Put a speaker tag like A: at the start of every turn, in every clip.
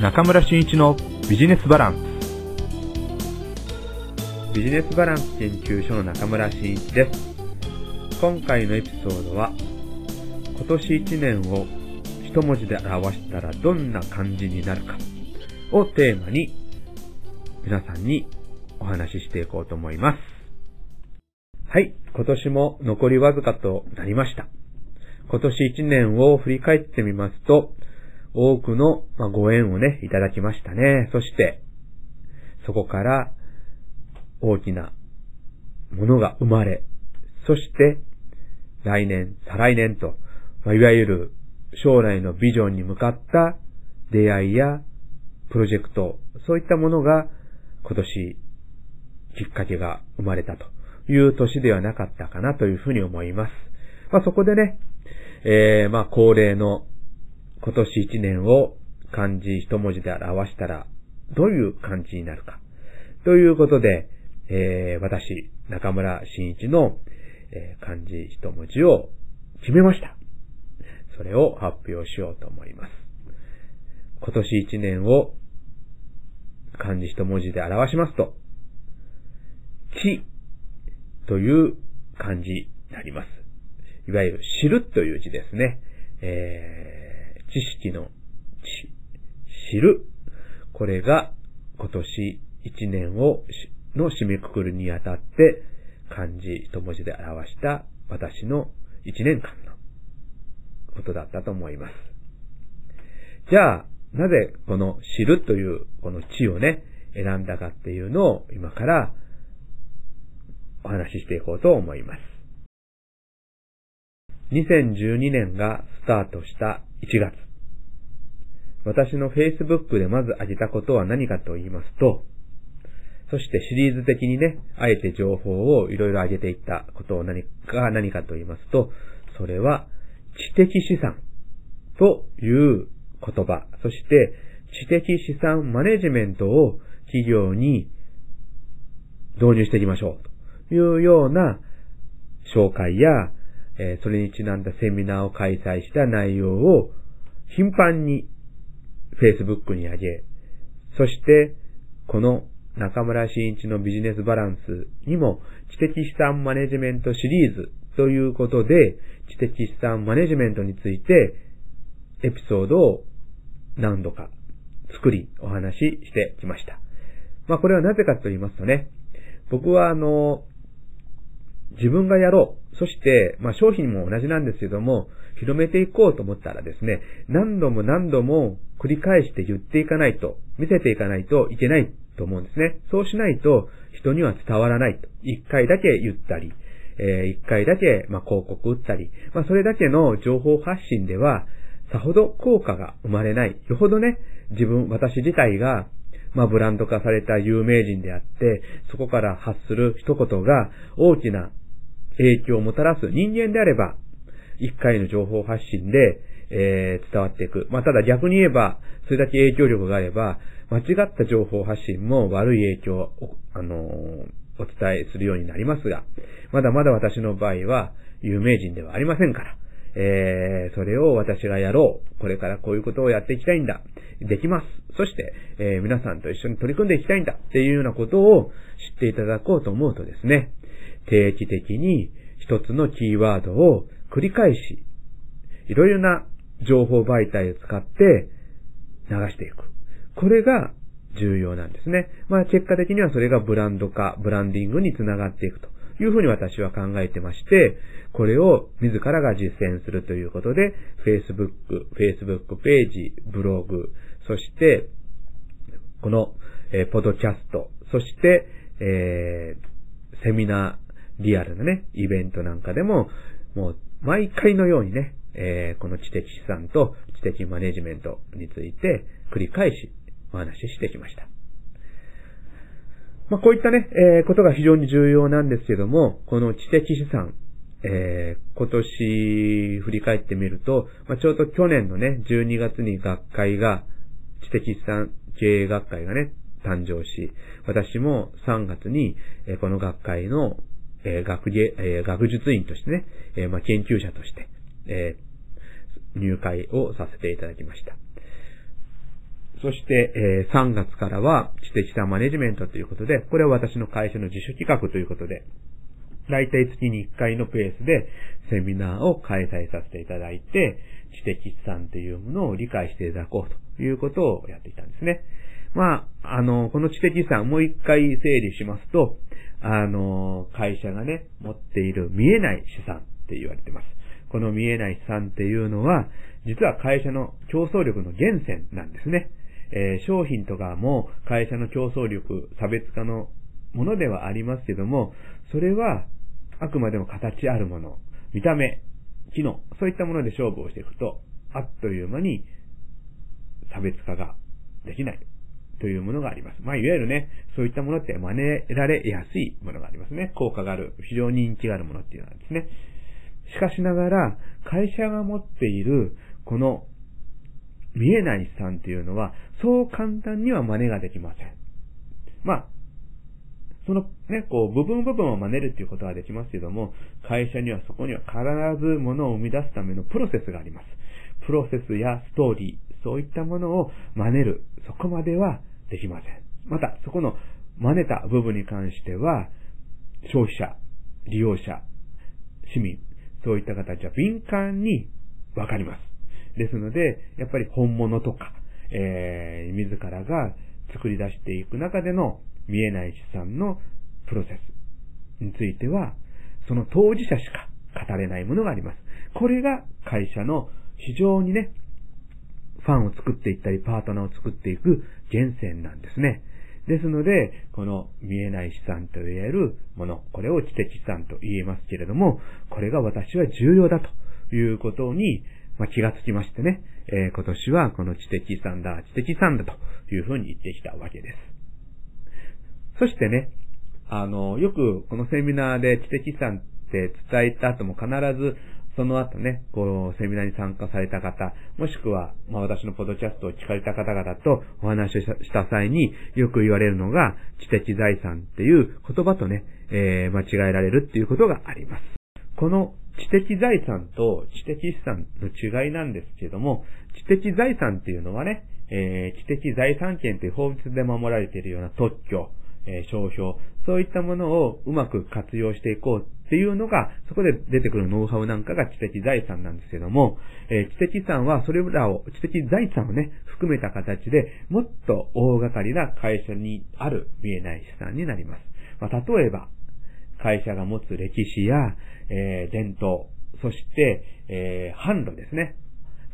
A: 中村俊一のビジネスバランスビジネスバランス研究所の中村俊一です今回のエピソードは今年1年を一文字で表したらどんな感じになるかをテーマに皆さんにお話ししていこうと思います。はい、今年も残りわずかとなりました。今年1年を振り返ってみますと、多くのご縁をね、いただきましたね。そして、そこから大きなものが生まれ、そして来年、再来年と、ま、いわゆる将来のビジョンに向かった出会いやプロジェクト、そういったものが今年きっかけが生まれたという年ではなかったかなというふうに思います。まあ、そこでね、えー、まあ恒例の今年一年を漢字一文字で表したらどういう漢字になるか。ということで、えー、私、中村真一の、えー、漢字一文字を決めました。それを発表しようと思います。今年一年を漢字一文字で表しますと、知という漢字になります。いわゆる知るという字ですね。えー、知識の知、知る。これが今年一年をの締めくくるにあたって漢字一文字で表した私の一年間のことだったと思います。じゃあ、なぜこの知るというこの知をね、選んだかっていうのを今からお話ししていこうと思います。2012年がスタートした1月。私の Facebook でまず挙げたことは何かと言いますと、そしてシリーズ的にね、あえて情報をいろいろ挙げていったことを何か何かと言いますと、それは知的資産という言葉、そして知的資産マネジメントを企業に導入していきましょうというような紹介や、えー、それにちなんだセミナーを開催した内容を頻繁に Facebook に上げ、そしてこの中村真一のビジネスバランスにも知的資産マネジメントシリーズということで知的資産マネジメントについてエピソードを何度か作りお話ししてきました。まあこれはなぜかと言いますとね、僕はあの、自分がやろう。そして、まあ商品も同じなんですけども、広めていこうと思ったらですね、何度も何度も繰り返して言っていかないと、見せていかないといけないと思うんですね。そうしないと人には伝わらないと。一回だけ言ったり、えー、一回だけ、まあ、広告打ったり、まあ、それだけの情報発信では、さほど効果が生まれない。よほどね、自分、私自体が、まあ、ブランド化された有名人であって、そこから発する一言が大きな影響をもたらす人間であれば、一回の情報発信で、えー、伝わっていく。まあ、ただ逆に言えば、それだけ影響力があれば、間違った情報発信も悪い影響を、あのー、お伝えするようになりますが、まだまだ私の場合は有名人ではありませんから、えー、それを私がやろう。これからこういうことをやっていきたいんだ。できます。そして、えー、皆さんと一緒に取り組んでいきたいんだ。っていうようなことを知っていただこうと思うとですね、定期的に一つのキーワードを繰り返し、いろいろな情報媒体を使って流していく。これが重要なんですね。まあ結果的にはそれがブランド化、ブランディングにつながっていくというふうに私は考えてまして、これを自らが実践するということで、Facebook、Facebook ページ、ブログ、そして、この、えー、ポドキャスト、そして、えー、セミナー、リアルなね、イベントなんかでも、もう、毎回のようにね、えー、この知的資産と知的マネジメントについて繰り返しお話ししてきました。まあ、こういったね、えー、ことが非常に重要なんですけども、この知的資産、えー、今年振り返ってみると、まあ、ちょうど去年のね、12月に学会が、知的資産経営学会がね、誕生し、私も3月に、えー、この学会の、えー、学芸、えー、学術院としてね、えー、まあ、研究者として、え、入会をさせていただきました。そして、え、3月からは知的資産マネジメントということで、これは私の会社の自主企画ということで、だいたい月に1回のペースでセミナーを開催させていただいて、知的資産というものを理解していただこうということをやっていたんですね。まあ、あの、この知的資産もう一回整理しますと、あの、会社がね、持っている見えない資産って言われてます。この見えない資産っていうのは、実は会社の競争力の源泉なんですね。えー、商品とかも会社の競争力、差別化のものではありますけども、それはあくまでも形あるもの、見た目、機能、そういったもので勝負をしていくと、あっという間に差別化ができないというものがあります。まあ、いわゆるね、そういったものって真似られやすいものがありますね。効果がある、非常に人気があるものっていうのはですね。しかしながら、会社が持っている、この、見えない資産っていうのは、そう簡単には真似ができません。まあ、そのね、こう、部分部分を真似るっていうことはできますけども、会社にはそこには必ず物を生み出すためのプロセスがあります。プロセスやストーリー、そういったものを真似る、そこまではできません。また、そこの真似た部分に関しては、消費者、利用者、市民、そういった形は敏感にわかります。ですので、やっぱり本物とか、えー、自らが作り出していく中での見えない資産のプロセスについては、その当事者しか語れないものがあります。これが会社の非常にね、ファンを作っていったり、パートナーを作っていく源泉なんですね。ですので、この見えない資産と言えるもの、これを知的資産と言えますけれども、これが私は重要だということに、まあ、気がつきましてね、えー、今年はこの知的資産だ、知的資産だというふうに言ってきたわけです。そしてね、あの、よくこのセミナーで知的資産って伝えた後も必ずその後ね、こう、セミナーに参加された方、もしくは、まあ私のポッドキャストを聞かれた方々とお話をした際によく言われるのが、知的財産っていう言葉とね、えー、間違えられるっていうことがあります。この知的財産と知的資産の違いなんですけども、知的財産っていうのはね、えー、知的財産権という法律で守られているような特許、えー、商標、そういったものをうまく活用していこうっていうのが、そこで出てくるノウハウなんかが知的財産なんですけども、えー、知的資産はそれらを、知的財産をね、含めた形で、もっと大掛かりな会社にある見えない資産になります。まあ、例えば、会社が持つ歴史や、えー、伝統、そして、えー、販路ですね。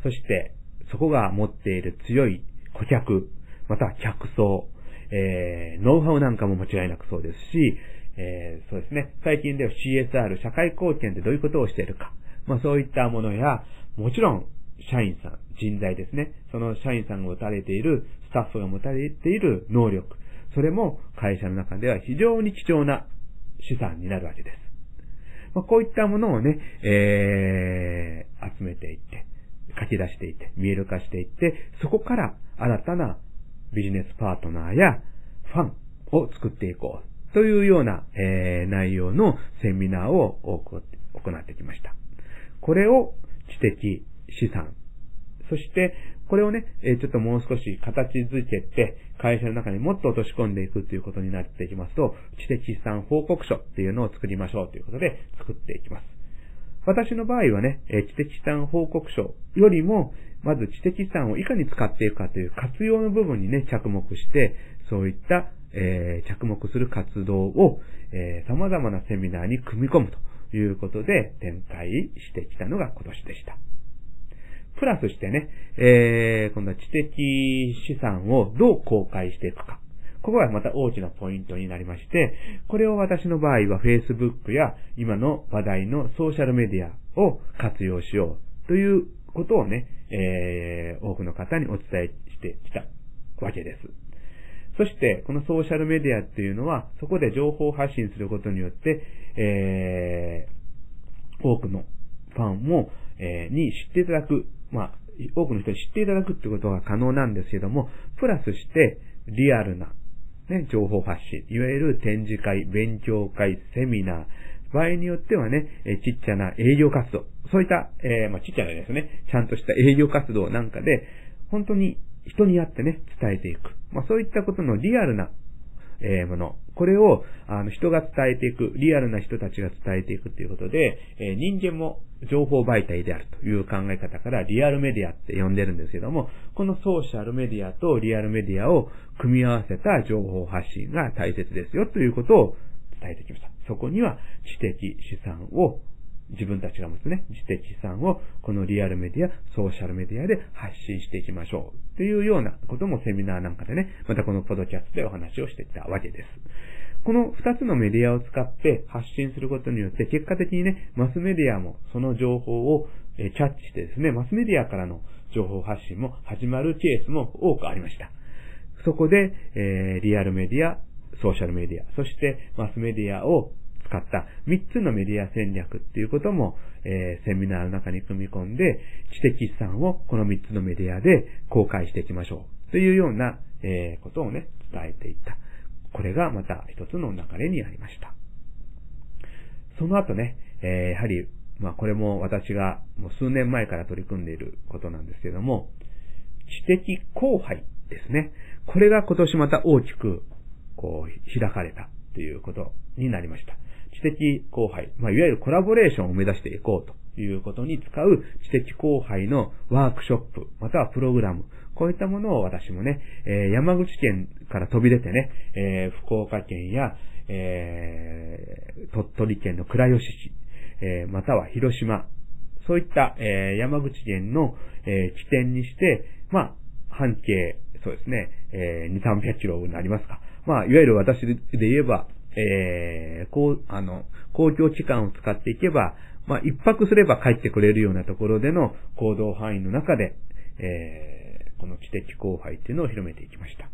A: そして、そこが持っている強い顧客、または客層、えー、ノウハウなんかも間違いなくそうですし、えー、そうですね。最近では CSR、社会貢献でどういうことをしているか。まあそういったものや、もちろん、社員さん、人材ですね。その社員さんが持たれている、スタッフが持たれている能力。それも会社の中では非常に貴重な資産になるわけです。まあ、こういったものをね、えー、集めていって、書き出していって、見える化していって、そこから新たなビジネスパートナーやファンを作っていこうというような、えー、内容のセミナーを多く行ってきました。これを知的資産。そして、これをね、えちょっともう少し形づけて、会社の中にもっと落とし込んでいくということになっていきますと、知的資産報告書っていうのを作りましょうということで作っていきます。私の場合はね、知的資産報告書よりも、まず知的資産をいかに使っていくかという活用の部分にね、着目して、そういった、えー、着目する活動を、えー、様々なセミナーに組み込むということで展開してきたのが今年でした。プラスしてね、えー、今度は知的資産をどう公開していくか。ここがまた大きなポイントになりまして、これを私の場合は Facebook や今の話題のソーシャルメディアを活用しようということをね、えー、多くの方にお伝えしてきたわけです。そして、このソーシャルメディアっていうのは、そこで情報発信することによって、えー、多くのファンも、えー、に知っていただく、まあ、多くの人に知っていただくってことが可能なんですけども、プラスして、リアルなね、情報発信、いわゆる展示会、勉強会、セミナー、場合によってはね、えちっちゃな営業活動、そういった、えー、まあ、ちっちゃなですね、ちゃんとした営業活動なんかで、本当に人に会ってね、伝えていく。まあそういったことのリアルな、えー、もの。これを、あの、人が伝えていく、リアルな人たちが伝えていくということで、えー、人間も情報媒体であるという考え方からリアルメディアって呼んでるんですけども、このソーシャルメディアとリアルメディアを組み合わせた情報発信が大切ですよということを伝えてきました。そこには知的資産を自分たちが持つね、知的資産をこのリアルメディア、ソーシャルメディアで発信していきましょう。というようなこともセミナーなんかでね、またこのポドキャストでお話をしてきたわけです。この二つのメディアを使って発信することによって、結果的にね、マスメディアもその情報をキャッチしてですね、マスメディアからの情報発信も始まるケースも多くありました。そこで、えー、リアルメディア、ソーシャルメディア、そしてマスメディアを使った3つのメディア戦略っていうことも、えー、セミナーの中に組み込んで、知的資産をこの3つのメディアで公開していきましょう。というような、えー、ことをね、伝えていった。これがまた一つの流れにありました。その後ね、えー、やはり、まあこれも私がもう数年前から取り組んでいることなんですけども、知的後輩ですね。これが今年また大きく、こう、開かれたということになりました。知的後輩、まあ、いわゆるコラボレーションを目指していこうということに使う知的後輩のワークショップ、またはプログラム、こういったものを私もね、えー、山口県から飛び出てね、えー、福岡県や、えー、鳥取県の倉吉市、えまたは広島、そういった、え山口県の、え起点にして、まあ、半径、そうですね、え2、300キロになりますか。まあ、いわゆる私で言えば、えー、こう、あの、公共機関を使っていけば、まあ、一泊すれば帰ってくれるようなところでの行動範囲の中で、えー、この知的後輩っていうのを広めていきました。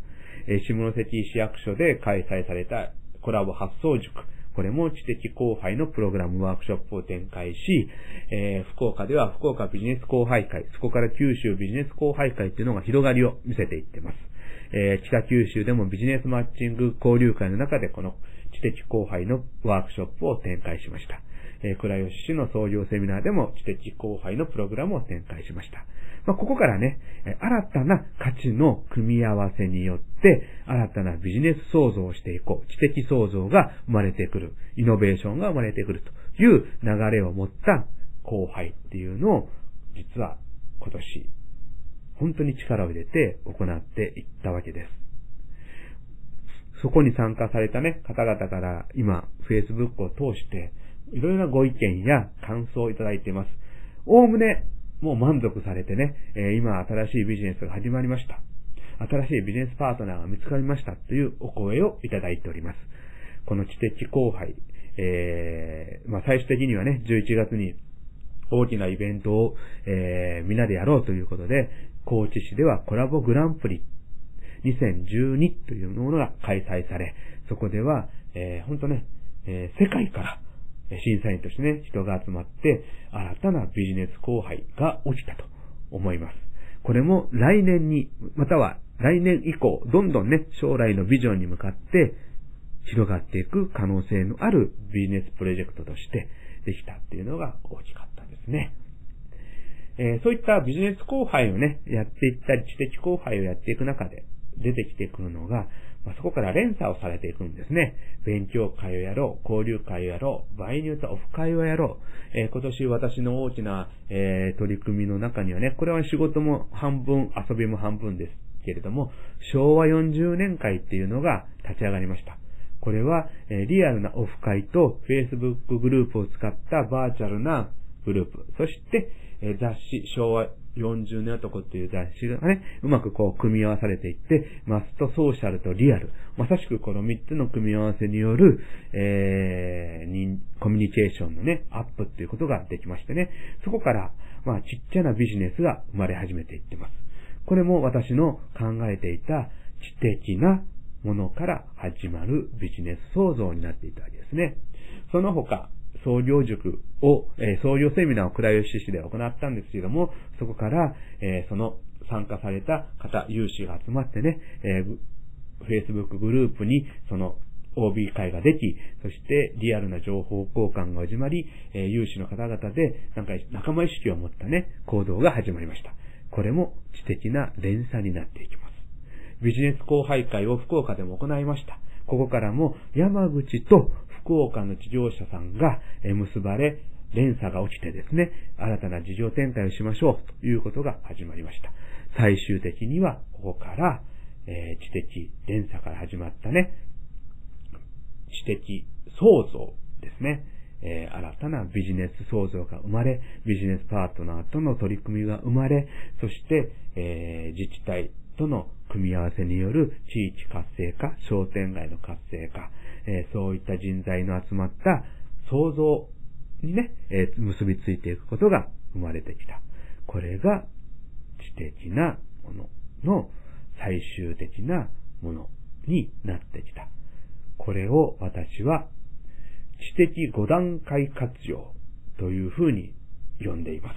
A: えー、下関市役所で開催されたコラボ発想塾。これも知的後輩のプログラムワークショップを展開し、えー、福岡では福岡ビジネス後輩会、そこから九州ビジネス後輩会っていうのが広がりを見せていってます。えー、北九州でもビジネスマッチング交流会の中でこの知的後輩のワークショップを展開しました。えー、倉吉市の創業セミナーでも知的後輩のプログラムを展開しました。まあ、ここからね、新たな価値の組み合わせによって、新たなビジネス創造をしていこう。知的創造が生まれてくる。イノベーションが生まれてくるという流れを持った後輩っていうのを、実は今年、本当に力を入れて行っていったわけです。そこに参加されたね、方々から今、Facebook を通して、いろいろなご意見や感想をいただいています。おおむね、もう満足されてね、えー、今新しいビジネスが始まりました。新しいビジネスパートナーが見つかりましたというお声をいただいております。この知的後輩、えー、まあ、最終的にはね、11月に大きなイベントを、えー、みんなでやろうということで、高知市ではコラボグランプリ2012というものが開催され、そこでは、えー、本当ね、えー、世界から審査員としてね、人が集まって、新たなビジネス後輩が起きたと思います。これも来年に、または来年以降、どんどんね、将来のビジョンに向かって広がっていく可能性のあるビジネスプロジェクトとしてできたっていうのが大きかったんですね。えー、そういったビジネス後輩をね、やっていったり、知的後輩をやっていく中で、出てきてくるのが、まあ、そこから連鎖をされていくんですね。勉強会をやろう、交流会をやろう、場合によってはオフ会をやろう。えー、今年私の大きな、えー、取り組みの中にはね、これは仕事も半分、遊びも半分ですけれども、昭和40年会っていうのが立ち上がりました。これは、え、リアルなオフ会と Facebook グループを使ったバーチャルなグループ、そして、え、雑誌昭和40年男っていう雑誌がね、うまくこう組み合わされていって、マスとソーシャルとリアル。まさしくこの3つの組み合わせによる、えー、コミュニケーションのね、アップっていうことができましてね、そこから、まあちっちゃなビジネスが生まれ始めていってます。これも私の考えていた知的なものから始まるビジネス創造になっていたわけですね。その他、創業塾を、えー、創業セミナーを倉吉市で行ったんですけども、そこから、えー、その参加された方、有志が集まってね、えー、Facebook グループに、その OB 会ができ、そしてリアルな情報交換が始まり、えー、有志の方々で、なんか仲間意識を持ったね、行動が始まりました。これも知的な連鎖になっていきます。ビジネス後輩会を福岡でも行いました。ここからも山口と福岡の事業者さんが結ばれ、連鎖が起きてですね、新たな事業展開をしましょうということが始まりました。最終的にはここから、えー、知的連鎖から始まったね、知的創造ですね。えー、新たなビジネス創造が生まれ、ビジネスパートナーとの取り組みが生まれ、そして、えー、自治体との組み合わせによる地域活性化、商店街の活性化、えー、そういった人材の集まった創造にね、えー、結びついていくことが生まれてきた。これが知的なものの最終的なものになってきた。これを私は知的5段階活用というふうに呼んでいます。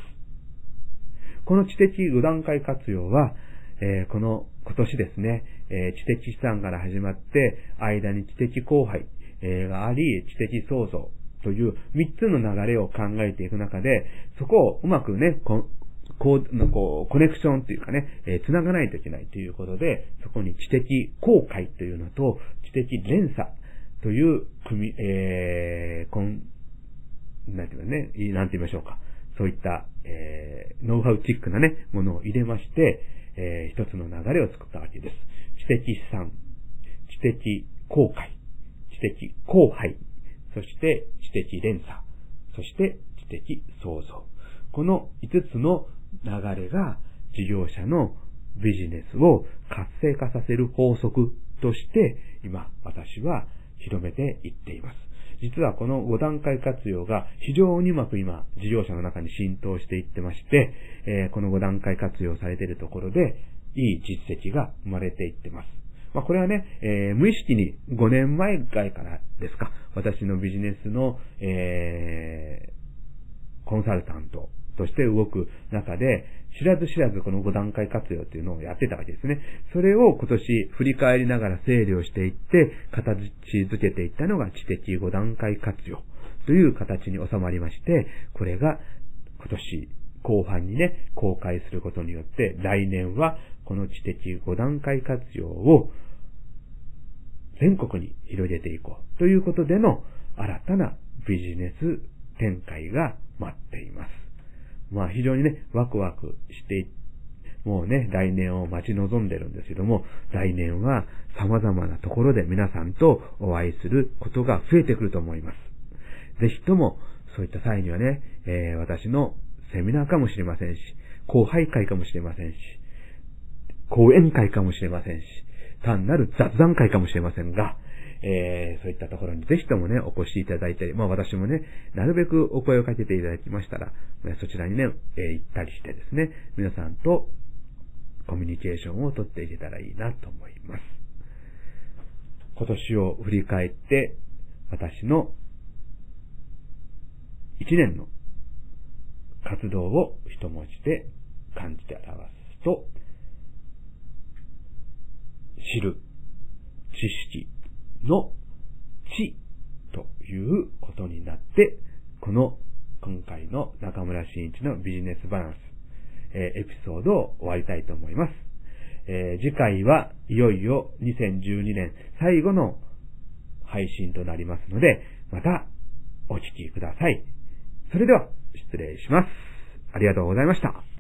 A: この知的5段階活用は、えー、この今年ですね、え、知的資産から始まって、間に知的後輩、え、があり、知的創造という3つの流れを考えていく中で、そこをうまくね、こう、こう、コネクションっていうかね、えー、繋がないといけないということで、そこに知的公開というのと、知的連鎖という、組、えー、こん、なんていうかね、なんて言いましょうか。そういった、えー、ノウハウチックなね、ものを入れまして、えー、一つの流れを作ったわけです。知的資産、知的公開、知的後輩、そして知的連鎖、そして知的創造。この5つの流れが事業者のビジネスを活性化させる法則として、今、私は広めていっています。実はこの5段階活用が非常にうまく今、事業者の中に浸透していってまして、えー、この5段階活用されているところで、いい実績が生まれていってます。まあ、これはね、えー、無意識に5年前ぐらいからですか、私のビジネスの、えー、コンサルタントとして動く中で、知らず知らずこの5段階活用っていうのをやってたわけですね。それを今年振り返りながら整理をしていって、形づけていったのが知的5段階活用という形に収まりまして、これが今年後半にね、公開することによって、来年はこの知的5段階活用を全国に広げていこうということでの新たなビジネス展開が待っています。まあ非常にね、ワクワクしてもうね、来年を待ち望んでるんですけども、来年は様々なところで皆さんとお会いすることが増えてくると思います。ぜひとも、そういった際にはね、えー、私のセミナーかもしれませんし、後輩会かもしれませんし、講演会かもしれませんし、単なる雑談会かもしれませんが、えー、そういったところにぜひともね、お越しいただいて、まあ私もね、なるべくお声をかけていただきましたら、そちらにね、えー、行ったりしてですね、皆さんとコミュニケーションをとっていけたらいいなと思います。今年を振り返って、私の一年の活動を一文字で感じて表すと、知る、知識、の知ということになって、この今回の中村真一のビジネスバランス、えー、エピソードを終わりたいと思います。えー、次回はいよいよ2012年最後の配信となりますので、またお聞きください。それでは失礼します。ありがとうございました。